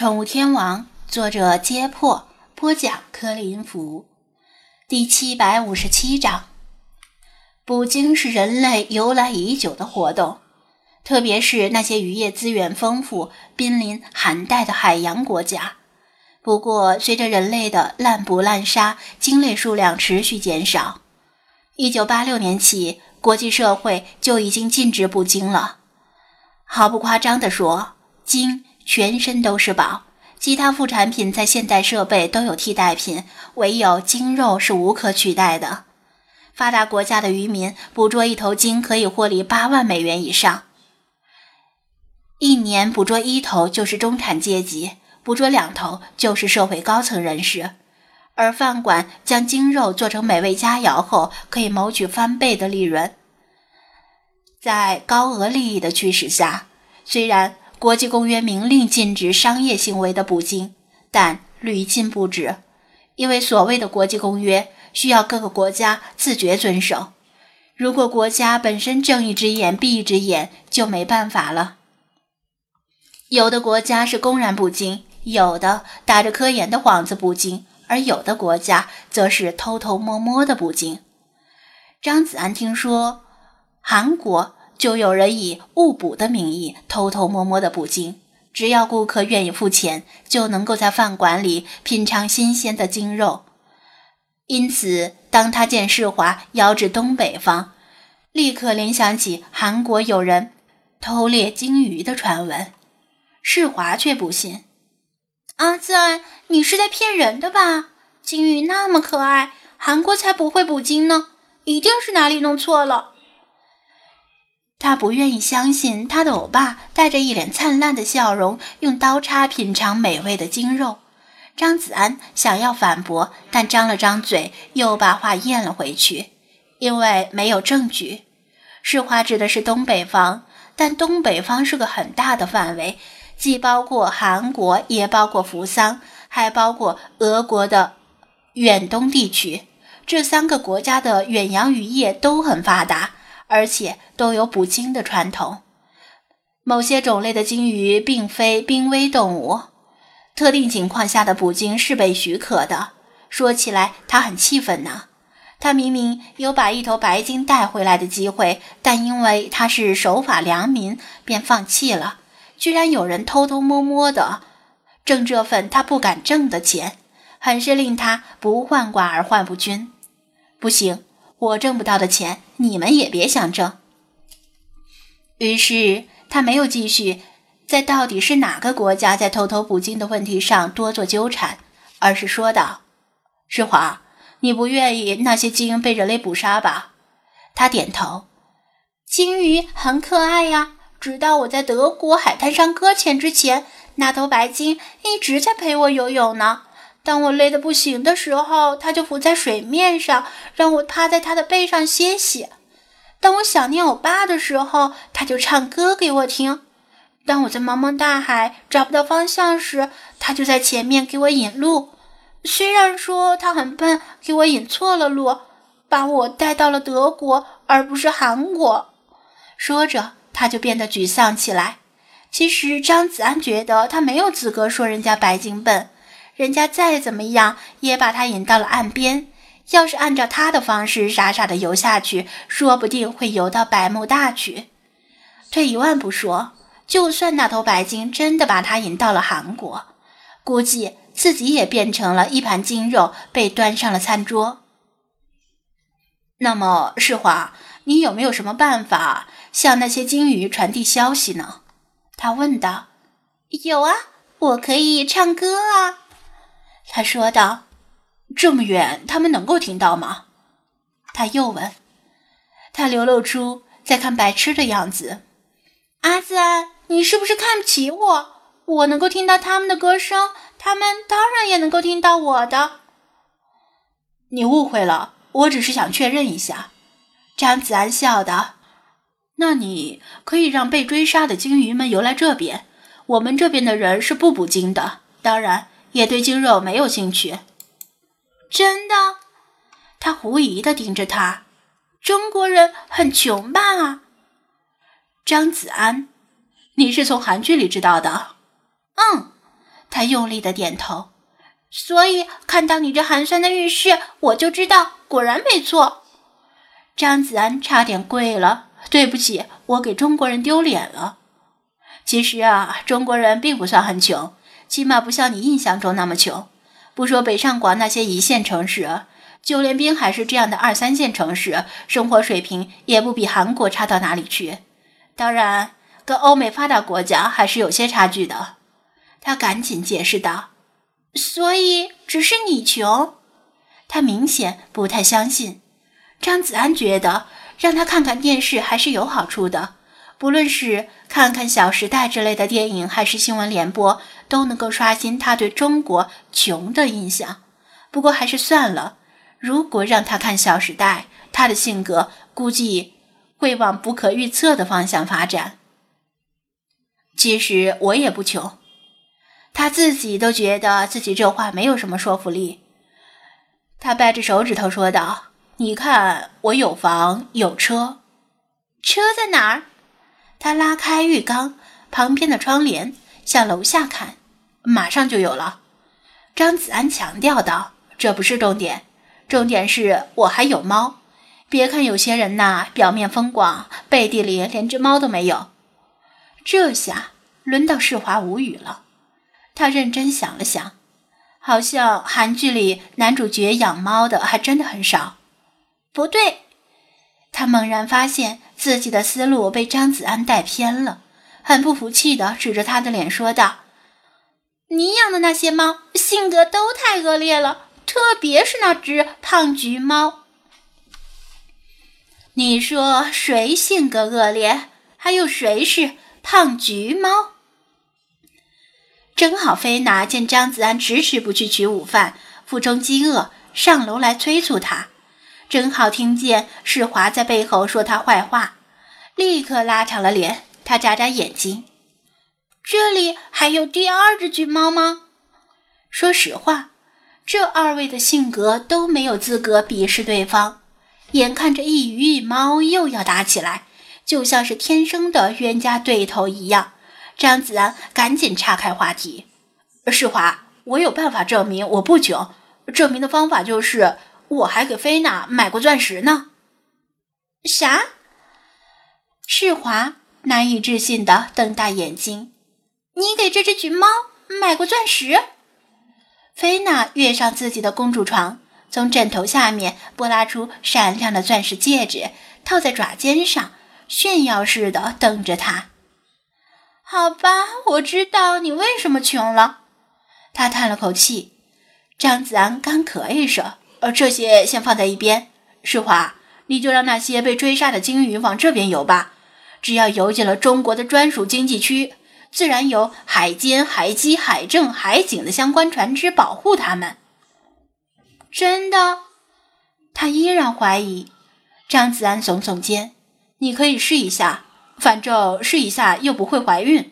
宠物天王，作者：揭破，播讲：柯林福，第七百五十七章。捕鲸是人类由来已久的活动，特别是那些渔业资源丰富、濒临寒带的海洋国家。不过，随着人类的滥捕滥杀，鲸类数量持续减少。一九八六年起，国际社会就已经禁止捕鲸了。毫不夸张地说，鲸。全身都是宝，其他副产品在现代设备都有替代品，唯有鲸肉是无可取代的。发达国家的渔民捕捉一头鲸可以获利八万美元以上，一年捕捉一头就是中产阶级，捕捉两头就是社会高层人士。而饭馆将鲸肉做成美味佳肴后，可以谋取翻倍的利润。在高额利益的驱使下，虽然。国际公约明令禁止商业行为的捕鲸，但屡禁不止，因为所谓的国际公约需要各个国家自觉遵守。如果国家本身睁一只眼闭一只眼，就没办法了。有的国家是公然捕鲸，有的打着科研的幌子捕鲸，而有的国家则是偷偷摸摸的捕鲸。张子安听说，韩国。就有人以误捕的名义偷偷摸摸的捕鲸，只要顾客愿意付钱，就能够在饭馆里品尝新鲜的鲸肉。因此，当他见世华遥指东北方，立刻联想起韩国有人偷猎鲸鱼的传闻。世华却不信：“阿赞，你是在骗人的吧？鲸鱼那么可爱，韩国才不会捕鲸呢，一定是哪里弄错了。”他不愿意相信他的欧巴带着一脸灿烂的笑容，用刀叉品尝美味的精肉。张子安想要反驳，但张了张嘴，又把话咽了回去，因为没有证据。世花指的是东北方，但东北方是个很大的范围，既包括韩国，也包括扶桑，还包括俄国的远东地区。这三个国家的远洋渔业都很发达。而且都有捕鲸的传统。某些种类的鲸鱼并非濒危动物，特定情况下的捕鲸是被许可的。说起来，他很气愤呢。他明明有把一头白鲸带回来的机会，但因为他是守法良民，便放弃了。居然有人偷偷摸摸的挣这份他不敢挣的钱，很是令他不患寡而患不均。不行。我挣不到的钱，你们也别想挣。于是他没有继续在到底是哪个国家在偷偷捕鲸的问题上多做纠缠，而是说道：“世华，你不愿意那些鲸被人类捕杀吧？”他点头。鲸鱼很可爱呀，直到我在德国海滩上搁浅之前，那头白鲸一直在陪我游泳呢。当我累得不行的时候，它就浮在水面上，让我趴在它的背上歇息。当我想念我爸的时候，它就唱歌给我听。当我在茫茫大海找不到方向时，它就在前面给我引路。虽然说它很笨，给我引错了路，把我带到了德国而不是韩国。说着，他就变得沮丧起来。其实张子安觉得他没有资格说人家白鲸笨。人家再怎么样也把他引到了岸边，要是按照他的方式傻傻的游下去，说不定会游到百慕大去。退一万步说，就算那头白鲸真的把他引到了韩国，估计自己也变成了一盘鲸肉被端上了餐桌。那么世华，你有没有什么办法向那些鲸鱼传递消息呢？他问道。有啊，我可以唱歌啊。他说道：“这么远，他们能够听到吗？”他又问。他流露出在看白痴的样子。“阿赞，你是不是看不起我？我能够听到他们的歌声，他们当然也能够听到我的。”你误会了，我只是想确认一下。”张子安笑道。“那你可以让被追杀的鲸鱼们游来这边，我们这边的人是不捕鲸的，当然。”也对鲸肉没有兴趣。真的？他狐疑的盯着他。中国人很穷吧？张子安，你是从韩剧里知道的？嗯。他用力的点头。所以看到你这寒酸的遇事，我就知道，果然没错。张子安差点跪了，对不起，我给中国人丢脸了。其实啊，中国人并不算很穷，起码不像你印象中那么穷。不说北上广那些一线城市，就连滨海市这样的二三线城市，生活水平也不比韩国差到哪里去。当然，跟欧美发达国家还是有些差距的。他赶紧解释道。所以只是你穷，他明显不太相信。张子安觉得让他看看电视还是有好处的，不论是看看《小时代》之类的电影，还是新闻联播，都能够刷新他对中国穷的印象。不过还是算了，如果让他看《小时代》，他的性格估计会往不可预测的方向发展。其实我也不穷。他自己都觉得自己这话没有什么说服力。他掰着手指头说道：“你看，我有房有车，车在哪儿？”他拉开浴缸旁边的窗帘，向楼下看，马上就有了。张子安强调道：“这不是重点，重点是我还有猫。别看有些人呐，表面风光，背地里连只猫都没有。”这下轮到世华无语了。他认真想了想，好像韩剧里男主角养猫的还真的很少。不对，他猛然发现自己的思路被张子安带偏了，很不服气的指着他的脸说道：“你养的那些猫性格都太恶劣了，特别是那只胖橘猫。你说谁性格恶劣？还有谁是胖橘猫？”正好菲娜见张子安迟迟不去取午饭，腹中饥饿，上楼来催促他。正好听见世华在背后说他坏话，立刻拉长了脸。他眨眨眼睛：“这里还有第二只橘猫吗？”说实话，这二位的性格都没有资格鄙视对方。眼看着一鱼一猫又要打起来，就像是天生的冤家对头一样。张子安赶紧岔开话题：“世华，我有办法证明我不穷。证明的方法就是我还给菲娜买过钻石呢。”啥？世华难以置信的瞪大眼睛：“你给这只橘猫买过钻石？”菲娜跃上自己的公主床，从枕头下面拨拉出闪亮的钻石戒指，套在爪尖上，炫耀似的瞪着他。好吧，我知道你为什么穷了。他叹了口气。张子安干咳一声：“呃，这些先放在一边。世华，你就让那些被追杀的鲸鱼往这边游吧。只要游进了中国的专属经济区，自然有海监、海基、海政、海警的相关船只保护他们。”真的？他依然怀疑。张子安耸耸肩：“你可以试一下。”反正试一下又不会怀孕。